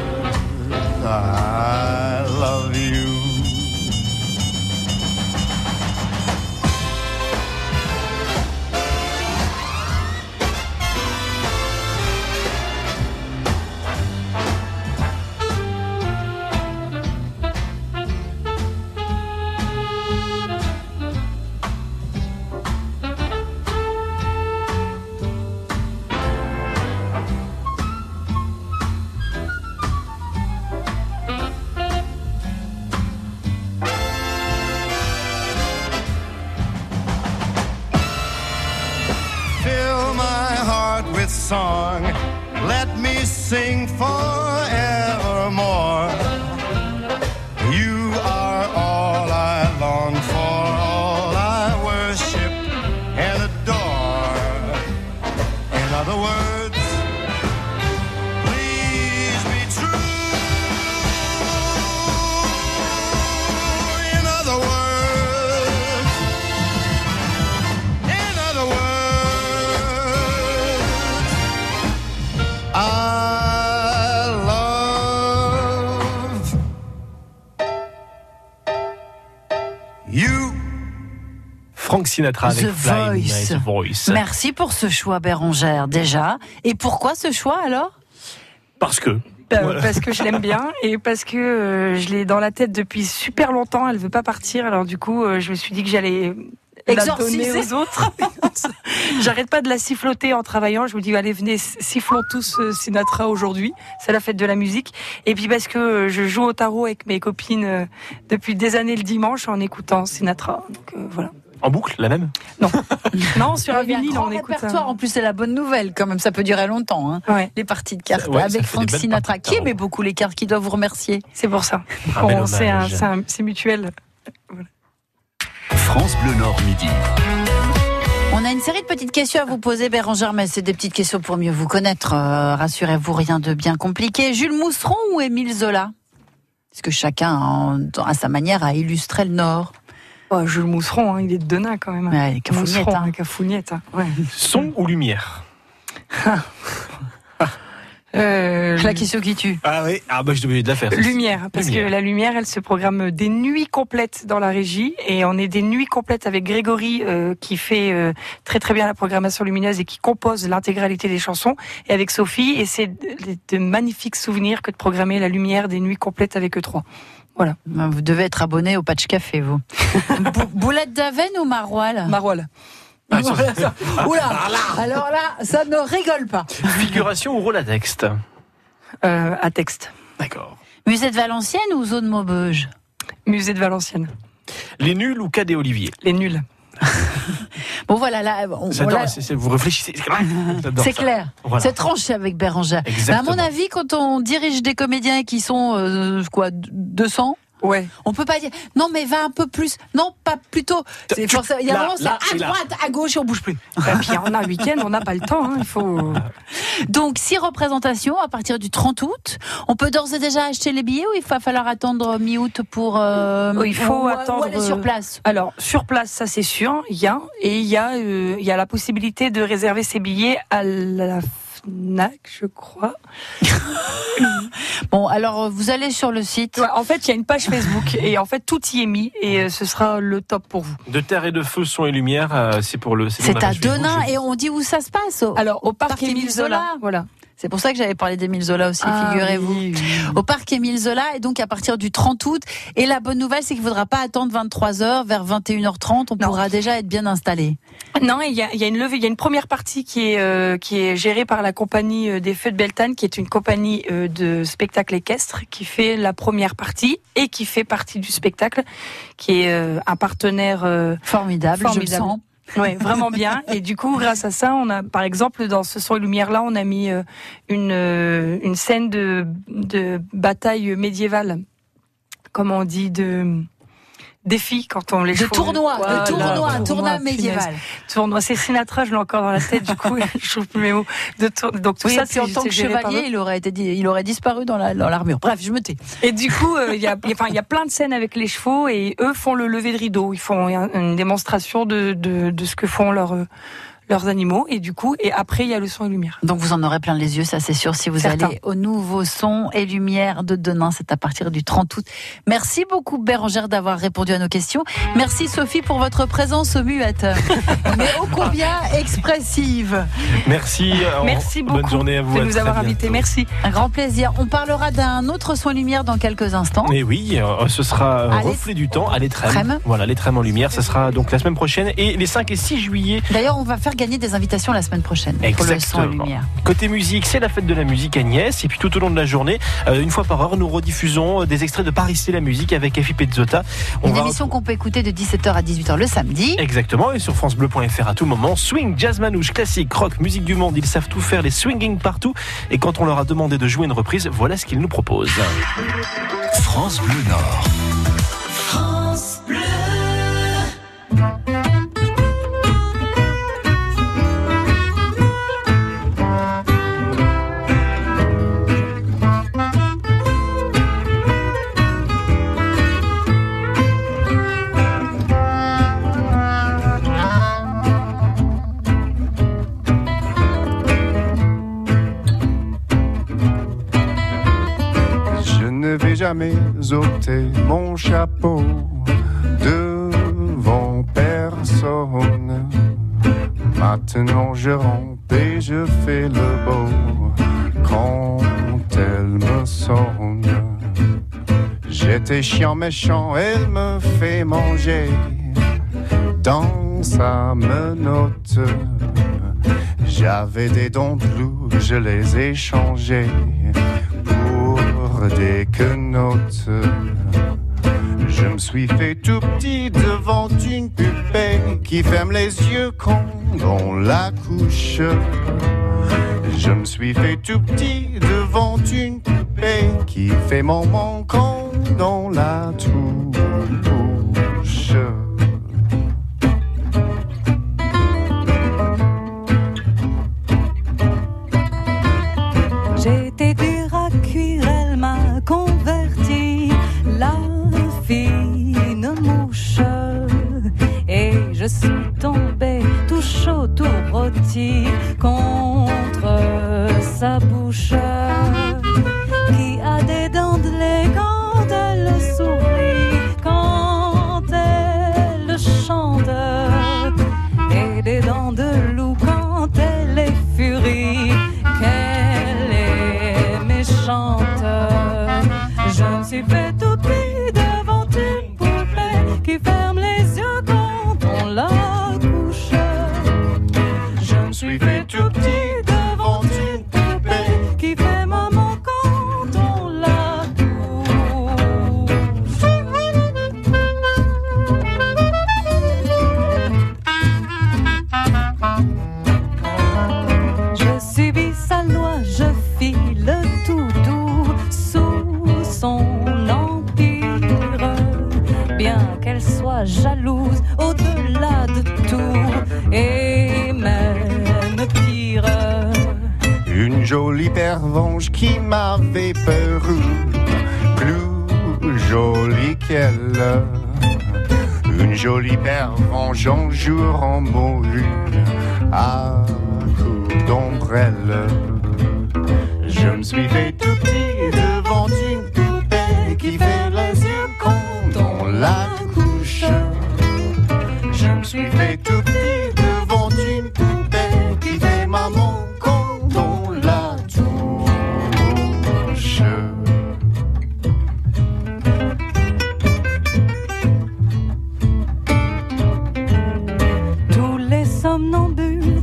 Sinatra avec The Voice. The Voice. Merci pour ce choix, Bérangère, déjà. Et pourquoi ce choix alors? Parce que. Euh, Voilà. Parce que je l'aime bien et parce que euh, je l'ai dans la tête depuis super longtemps. Elle veut pas partir, alors du coup, euh, je me suis dit que j'allais Exorciser. aux autres. J'arrête pas de la siffloter en travaillant. Je me dis allez venez sifflons tous euh, Sinatra aujourd'hui. C'est la fête de la musique. Et puis parce que je joue au tarot avec mes copines depuis des années le dimanche en écoutant Sinatra. Donc euh, voilà. En boucle, la même? Non, sur un vinyle on écoute. répertoire. En plus, c'est la bonne nouvelle quand même. Ça peut durer longtemps. Hein. Ouais. Les parties de cartes Ouais, avec Frank Sinatra, qui aimait beaucoup les cartes, qui doit vous remercier? C'est pour ça. Bel Bon, c'est mutuel. France Bleu Nord midi. On a une série de petites questions à vous poser, Bérangère, mais c'est des petites questions pour mieux vous connaître. Euh, Rassurez-vous, rien de bien compliqué. Jules Mousseron ou Émile Zola? Parce que chacun, en- à sa manière, a illustré le Nord. Oh, Jules Mousseron, hein, il est de Denain quand même. Ouais, Mousseron, hein. Cafougnette, hein. Ouais. Son ou lumière Euh, La question qui tue. Ah oui, ah bah je devais de la faire. Lumière, parce Lumière. que la lumière, elle se programme des nuits complètes dans la régie, et on est des nuits complètes avec Grégory euh, qui fait euh, très très bien la programmation lumineuse et qui compose l'intégralité des chansons, et avec Sophie, et c'est de, de magnifiques souvenirs que de programmer la lumière des nuits complètes avec eux trois. Voilà. Vous devez être abonné au Patch Café, vous. Bou- Boulette d'Aven ou Maroilles? Maroilles. Ah, ça- Voilà, ça- Oula Alors là, ça ne rigole pas. Figuration ou rôle à texte Euh, à texte. D'accord. Musée de Valenciennes ou zone Maubeuge? Musée de Valenciennes. Les nuls ou Cadet Olivier? Les nuls. Bon voilà, là, on- on vous réfléchissez. C'est clair. Voilà. C'est tranché avec Bérangère. Mais à mon avis, quand on dirige des comédiens qui sont euh, quoi 200 Ouais. on peut pas dire non mais va un peu plus non pas plutôt c'est Tu- forcément il y a là, vraiment c'est à là. droite à gauche et on bouge plus Et puis on a un week-end, on n'a pas le temps. hein, il faut. donc six représentations à partir du 30 août on peut d'ores et déjà acheter les billets ou il va falloir attendre mi-août pour euh, Oh, il faut ou- ou attendre, aller sur euh, place? Alors sur place, ça c'est sûr, il y a et il y a euh, il y a la possibilité de réserver ses billets à la Fnac, je crois. bon alors vous allez sur le site Ouais, en fait, il y a une page Facebook et en fait tout y est mis et euh, ce sera le top pour vous. De terre et de feu, son et lumière, euh, c'est pour le. c'est à Denain et on dit où ça se passe au- Alors au parc, Émile Zola, Zola. voilà. C'est pour ça que j'avais parlé d'Émile Zola aussi, Ah, figurez-vous. oui, oui. Au parc Émile Zola, et donc à partir du 30 août. Et la bonne nouvelle, c'est qu'il ne faudra pas attendre 23 heures, vers 21h30, on Non. pourra déjà être bien installé. Non, il y a, y a une levée, il y a une première partie qui est euh, qui est gérée par la compagnie euh, des Feux de Beltane, qui est une compagnie euh, de spectacle équestre, qui fait la première partie et qui fait partie du spectacle, qui est euh, un partenaire euh, Formidable, je Formidable. le sens. Ouais, vraiment bien. Et du coup, grâce à ça, on a, par exemple, dans ce son et lumière là, on a mis euh, une euh, une scène de de bataille médiévale, comment on dit de défi quand on les De tournoi, de tournoi, un tournoi, médiéval. Tournoi, c'est Sinatra, je l'ai encore dans la tête. Du coup, je trouve plus mes mots. De tour- Donc tout Oui, ça, puis en tant que chevalier, il aurait été, il aurait disparu dans la, dans l'armure. Bref, je me tais. Et du coup, euh, il y a, y a- enfin, il y a plein de scènes avec les chevaux et eux font le lever de rideau. Ils font un- une démonstration de, de, de ce que font leurs euh, leurs animaux. Et du coup, et après, il y a le son et lumière. Donc vous en aurez plein les yeux, ça c'est sûr, si vous allez au nouveau son et lumière de Denain, c'est à partir du 30 août. Merci beaucoup Bérangère d'avoir répondu à nos questions. Merci Sophie pour votre présence au muette. Mais ô combien expressive. Merci. euh, Merci beaucoup Bonne journée à vous. de à nous avoir invités. Merci. Un grand plaisir. On parlera d'un autre soin lumière dans quelques instants. Et oui, euh, ce sera euh, À l'É- reflet du temps à l'étrême. Trême. Voilà, l'étrême en lumière, ce sera donc la semaine prochaine et les 5 et 6 juillet. D'ailleurs, on va faire gagner des invitations la semaine prochaine pour le son et Exactement. lumière. Côté musique, c'est la fête de la musique Agnès. Et puis tout au long de la journée, euh, une fois par heure, nous rediffusons euh, des extraits de Paris c'est la musique avec Effie Pezzota. On Une va émission qu'on peut écouter de 17h à 18h le samedi. Exactement, et sur FranceBleu.fr à tout moment. Swing, jazz manouche, classique, rock, musique du monde, ils savent tout faire, les swinging partout. Et quand on leur a demandé de jouer une reprise, voilà ce qu'ils nous proposent. France Bleu Nord. Ôter mon chapeau devant personne. Maintenant je rampe et je fais le beau quand elle me sonne. J'étais chiant méchant, elle me fait manger dans sa menotte. J'avais des dents de loup, je les ai changés des quenottes. Je me suis fait tout petit devant une poupée qui ferme les yeux quand on la couche. Je me suis fait tout petit devant une poupée qui fait mon manquant dans la sa bouche.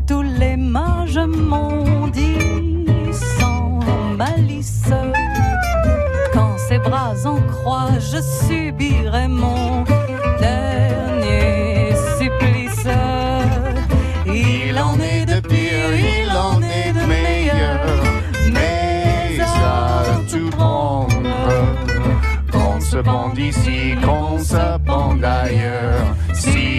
tous les mains je mondis sans malice. Quand ses bras en croix, je subirai mon dernier supplice. Il en est de pire, il en est de meilleur, mais à tout prendre. Qu'on se bande ici, qu'on se bande ailleurs. Si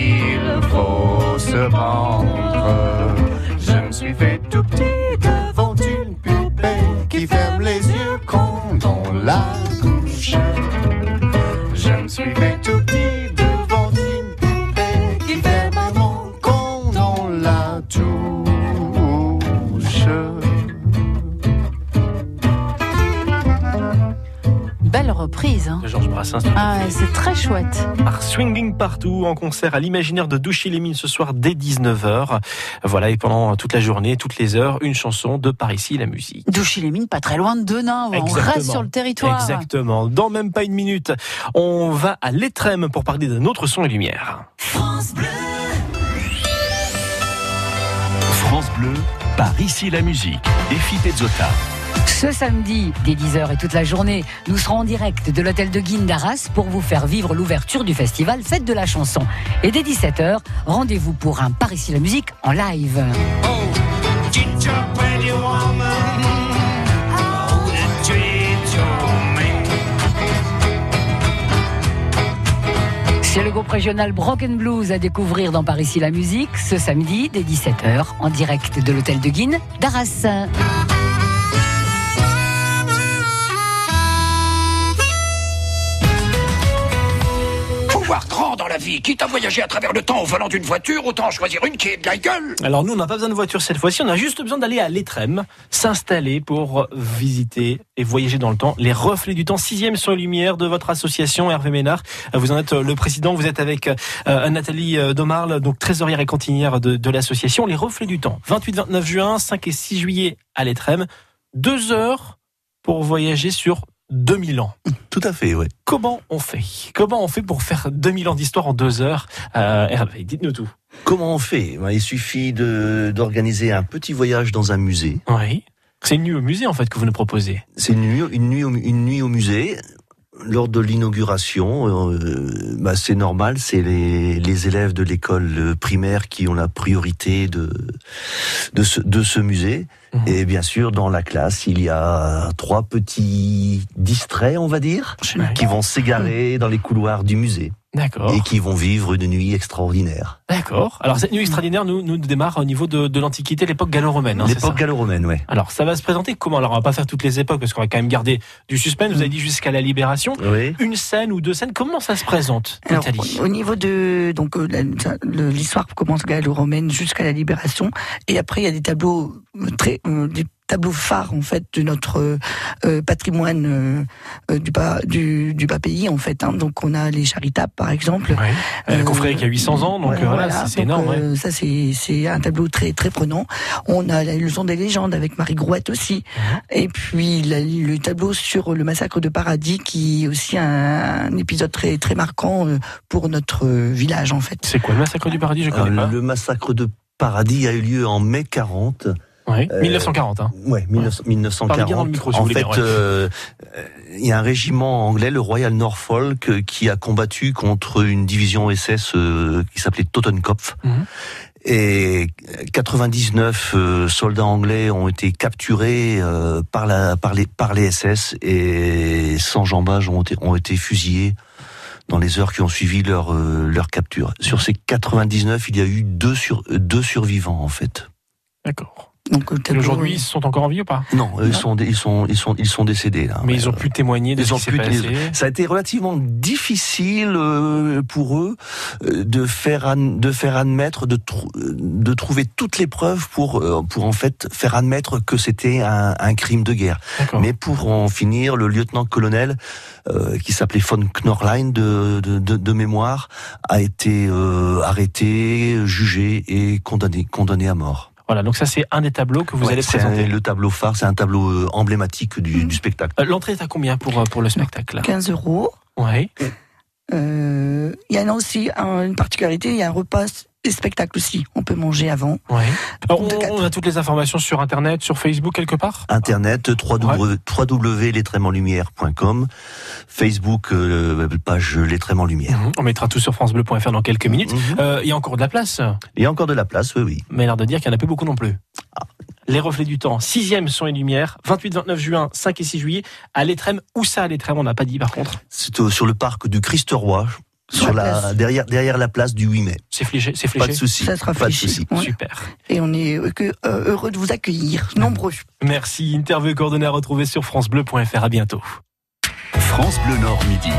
je me suis fait tout petit reprise. Hein. De Georges Brassens. Ah, c'est très chouette. Par Swinging Partout en concert à l'imaginaire de Douchy-les-Mines ce soir dès 19h. Voilà, et pendant toute la journée, toutes les heures, une chanson de Par ici la musique. Douchy-les-Mines, pas très loin de Denain. On reste sur le territoire. Exactement. Dans même pas une minute, on va à l'Étrême pour parler d'un autre son et lumière. France Bleu, par ici la musique. Défi Pezzota. Ce samedi, dès 10h et toute la journée, nous serons en direct de l'hôtel de Guine d'Arras pour vous faire vivre l'ouverture du festival Fête de la chanson. Et dès 17h, rendez-vous pour un Par ici la musique en live. C'est le groupe régional Broken Blues à découvrir dans Par ici la musique ce samedi dès 17h en direct de l'hôtel de Guine d'Arras. La vie. Quitte à voyager à travers le temps au volant d'une voiture, autant choisir une qui est de la gueule. Alors nous, on n'a pas besoin de voiture cette fois-ci, on a juste besoin d'aller à l'Étrême, s'installer pour visiter et voyager dans le temps. Les reflets du temps, sixième sur lumière de votre association, Hervé Ménard. Vous en êtes le président, vous êtes avec euh, Nathalie euh, Domarle, donc trésorière et cantinière de, de l'association. Les reflets du temps, 28-29 juin, 5 et 6 juillet à l'Étrême. Deux heures pour voyager sur 2000 ans. Tout à fait, oui. Comment on fait? Comment on fait pour faire 2000 ans d'histoire en deux heures? Euh, Hervé, dites-nous tout. Comment on fait? Ben, Il suffit de- d'organiser un petit voyage dans un musée. Oui. C'est une nuit au musée en fait que vous nous proposez. C'est une nuit, une nuit, au, une nuit au musée. Lors de l'inauguration, euh, bah, c'est normal, c'est les, les élèves de l'école primaire qui ont la priorité de, de, ce, de ce musée. Et bien sûr, dans la classe, il y a trois petits distraits, on va dire, qui vont s'égarer dans les couloirs du musée. D'accord. Et qui vont vivre une nuit extraordinaire. D'accord. Alors cette nuit extraordinaire nous, nous démarre au niveau de, de l'Antiquité, l'époque gallo-romaine. hein, L'époque gallo-romaine, ouais. Alors ça va se présenter comment? Alors on va pas faire toutes les époques parce qu'on va quand même garder du suspense. Vous avez dit jusqu'à la Libération. Oui. Une scène ou deux scènes. Comment ça se présente, Alors, au niveau de donc euh, l'histoire commence gallo-romaine jusqu'à la libération et après il y a des tableaux euh, très euh, des tableaux phares en fait de notre euh, euh, patrimoine euh, euh, du bas du, du bas pays en fait hein. donc on a les charitables par exemple Euh, Le confrérie qui a 800 ans, donc Ouais, euh, voilà, voilà. c'est- énorme. ouais. euh, Ça, c'est c'est un tableau très très prenant. On a la leçon des légendes avec Marie Grouette aussi. Mhm. Et puis la- le tableau sur le massacre de Paradis, qui est aussi un, un épisode très très marquant euh, pour notre euh, village en fait. C'est quoi le massacre du Paradis? Je connais pas. le massacre de Paradis a eu lieu en mai 40. Oui, Euh, 1940. Hein. Ouais, 1900 Parlez bien dans le 1940. micro, si vous en fait, euh, euh, il y a un régiment anglais, le Royal Norfolk, euh, qui a combattu contre une division SS euh, qui s'appelait Totenkopf. Mhm. Et 99 euh, soldats anglais ont été capturés euh, par, la, par, les, par les SS et 100 jambages ont été, ont été fusillés dans les heures qui ont suivi leur, euh, leur capture. Sur ces 99, il y a eu deux, sur, deux survivants en fait. D'accord. Donc le Et tableau, Aujourd'hui, euh, ils sont encore en vie ou pas? Non, eux, ils sont, ils sont, ils sont, ils sont décédés là. Mais Ouais, ils ont ouais. pu témoigner de Ils ce ont qui s'est pu- passé. Ça a été relativement difficile euh, pour eux euh, de faire de faire admettre de de trouver toutes les preuves pour euh, pour en fait faire admettre que c'était un, un crime de guerre. D'accord. Mais pour en finir, le lieutenant-colonel euh, qui s'appelait von Knorlein de, de, de, de mémoire a été euh, arrêté, jugé et condamné condamné à mort. Voilà, donc ça c'est un des tableaux que vous Ouais, allez c'est présenter. un- le tableau phare, c'est un tableau euh, emblématique du, du spectacle. Euh, L'entrée est à combien pour, euh, pour le spectacle 15 euros. Ouais. Euh, Il y en a aussi un- une particularité, il y a un repas les spectacles aussi. On peut manger avant. Ouais. Alors, on, on a toutes les informations sur Internet, sur Facebook quelque part Internet, www- www.lettraimentlumière.com, Facebook, euh, page Les Lumière. Mhm. On mettra tout sur francebleu.fr dans quelques minutes. Euh, Il y a encore de la place. Il y a encore de la place, oui, oui. Mais l'air de dire qu'il n'y en a plus beaucoup non plus. Les reflets du temps, sixième son et lumière, 28-29 juin, 5 et 6 juillet, à l'Étrême. Où ça à l'Étrême On n'a pas dit par contre? C'est au- sur le parc du Christ-Roi, sur la derrière, derrière la place du 8 mai. C'est fléché, c'est Pas de fléché. souci. Ça sera pas de fléché. souci. Ouais. Super. Et on est euh, que, euh, heureux de vous accueillir, nombreux. Merci. Interview et coordonnées à retrouver sur francebleu.fr. À bientôt. France Bleu Nord midi.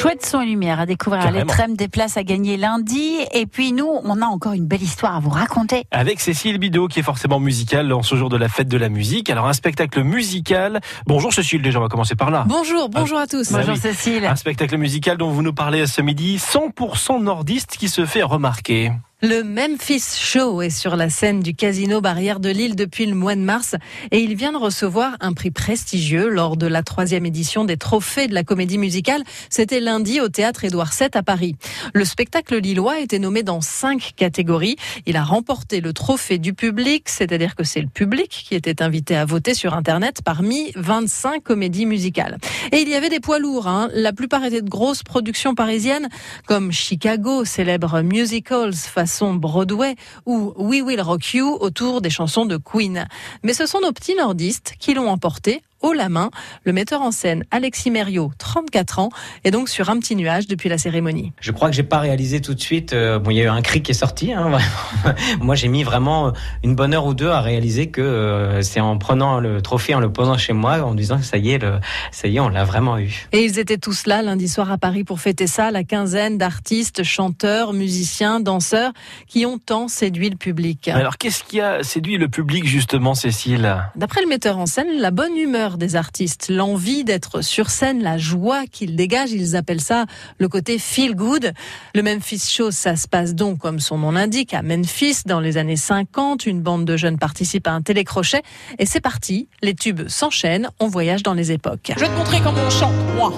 Chouette son et lumière à découvrir à l'Étrême, des places à gagner lundi. Et puis nous, on a encore une belle histoire à vous raconter. Avec Cécile Bidot, qui est forcément musicale en ce jour de la fête de la musique. Alors, un spectacle musical. Bonjour Cécile, déjà, on va commencer par là. Bonjour, bonjour à tous. Bah Bonjour oui. Cécile. Un spectacle musical dont vous nous parlez ce midi, 100% nordiste qui se fait remarquer. Le Memphis Show est sur la scène du Casino Barrière de Lille depuis le mois de mars et il vient de recevoir un prix prestigieux lors de la troisième édition des Trophées de la comédie musicale. C'était lundi au théâtre Édouard VII à Paris. Le spectacle lillois été nommé dans cinq catégories. Il a remporté le trophée du public, c'est-à-dire que c'est le public qui était invité à voter sur Internet parmi 25 comédies musicales. Et il y avait des poids lourds. hein. La plupart étaient de grosses productions parisiennes comme Chicago, célèbre musicals façon Broadway, ou We Will Rock You autour des chansons de Queen. Mais ce sont nos petits nordistes qui l'ont emporté haut la main. Le metteur en scène Alexis Mériot, 34 ans, est donc sur un petit nuage depuis la cérémonie. Je crois que j'ai pas réalisé tout de suite. euh, bon, il y a eu un cri qui est sorti. Hein. Moi, j'ai mis vraiment une bonne heure ou deux à réaliser que euh, c'est en prenant le trophée, en le posant chez moi, en disant que ça y est, le, ça y est, on l'a vraiment eu. Et ils étaient tous là lundi soir à Paris pour fêter ça, la quinzaine d'artistes, chanteurs, musiciens, danseurs qui ont tant séduit le public. Alors, qu'est-ce qui a séduit le public, justement, Cécile? D'après le metteur en scène, la bonne humeur des artistes, l'envie d'être sur scène, la joie qu'ils dégagent, ils appellent ça le côté feel good. Le Memphis Show, ça se passe donc, comme son nom l'indique, à Memphis dans les années 50. Une bande de jeunes participe à un télécrochet et c'est parti. Les tubes s'enchaînent, on voyage dans les époques. Je vais te montrer comment on chante, moi.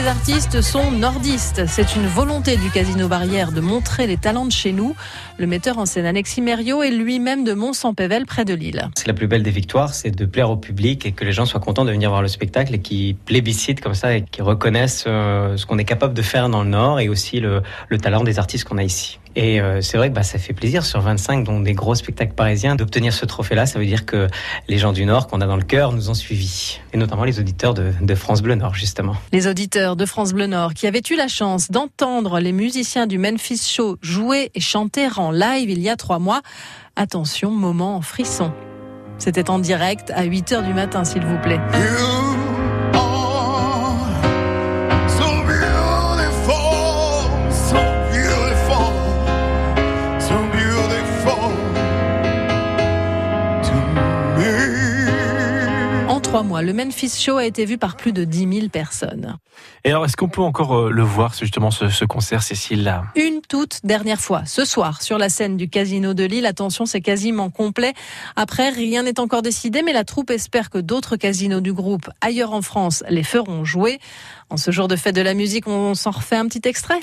Les artistes sont nordistes. C'est une volonté du Casino Barrière de montrer les talents de chez nous. Le metteur en scène Alexis Mériot est lui-même de Mont-Saint-Pével, près de Lille. C'est la plus belle des victoires, c'est de plaire au public et que les gens soient contents de venir voir le spectacle et qui plébiscitent comme ça et qui reconnaissent euh, ce qu'on est capable de faire dans le Nord et aussi le talent des artistes qu'on a ici. Et euh, c'est vrai que bah, ça fait plaisir sur 25, dont des gros spectacles parisiens, d'obtenir ce trophée-là. Ça veut dire que les gens du Nord qu'on a dans le cœur nous ont suivis. Et notamment les auditeurs de, de France Bleu Nord, justement. Les auditeurs de France Bleu Nord qui avaient eu la chance d'entendre les musiciens du Memphis Show jouer et chanter en live il y a trois mois. Attention, moment en frisson. C'était en direct à 8 heures du matin, s'il vous plaît. Trois mois, le Memphis Show a été vu par plus de 10 000 personnes. Et alors, est-ce qu'on peut encore euh, le voir, ce- justement, ce, ce concert, Cécile là? Une toute dernière fois, ce soir, sur la scène du Casino de Lille. Attention, c'est quasiment complet. Après, rien n'est encore décidé, mais la troupe espère que d'autres casinos du groupe ailleurs en France les feront jouer. En ce jour de fête de la musique, on s'en refait un petit extrait.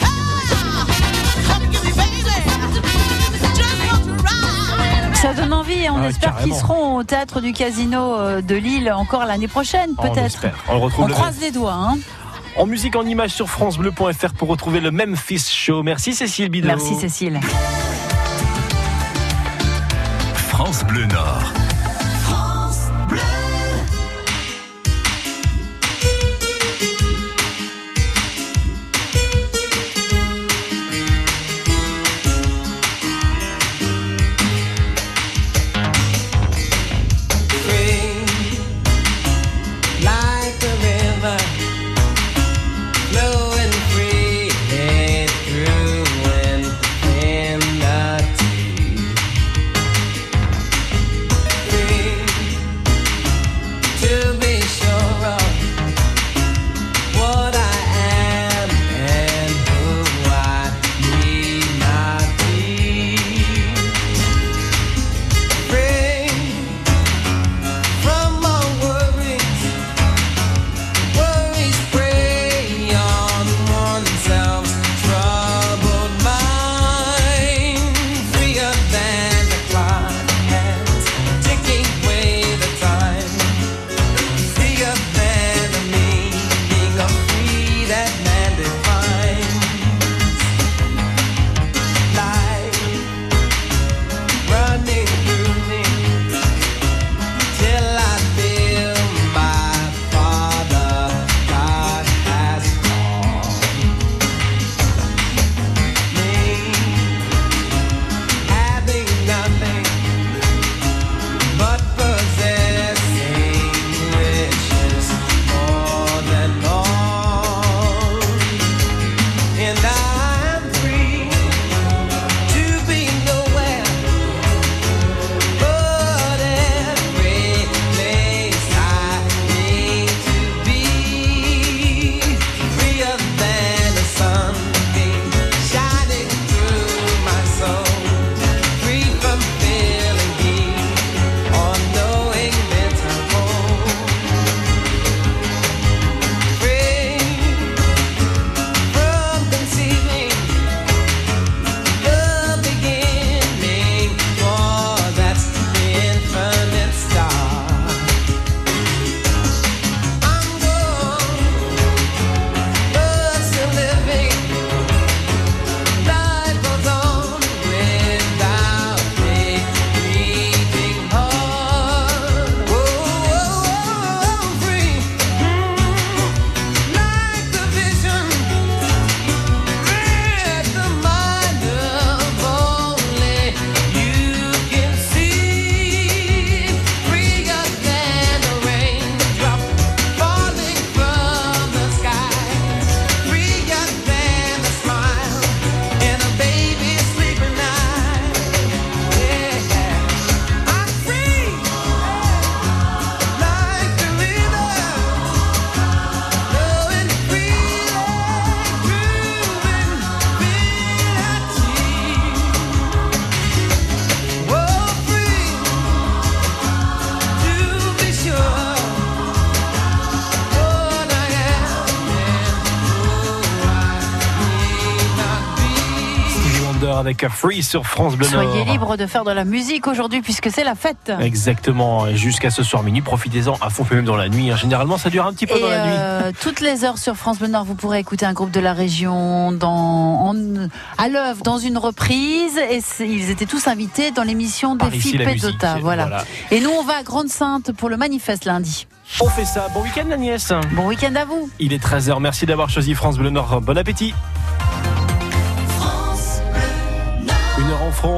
Ça donne envie et on Ah espère qu'ils seront au théâtre du Casino euh, de Lille encore l'année prochaine, On peut-être. On le retrouve On le croise les doigts. Hein. En musique, en images sur FranceBleu.fr pour retrouver le Memphis Show. Merci Cécile Bidot. Merci Cécile. France Bleu Nord. Avec Free sur France Bleu Nord. Soyez libre de faire de la musique aujourd'hui puisque c'est la fête. Exactement, jusqu'à ce soir minuit, profitez-en à fond, même dans la nuit. hein. Généralement, ça dure un petit peu Et dans la nuit. euh, toutes les heures sur France Bleu Nord, vous pourrez écouter un groupe de la région dans, en- à l'œuvre dans une reprise. Et ils étaient tous invités dans l'émission des filles Pédota. Voilà. voilà. Et nous, on va à Grande-Sainte pour le manifeste lundi. On fait ça. Bon week-end, Agnès. Bon week-end à vous. Il est 13h. Merci d'avoir choisi France Bleu Nord. Bon appétit.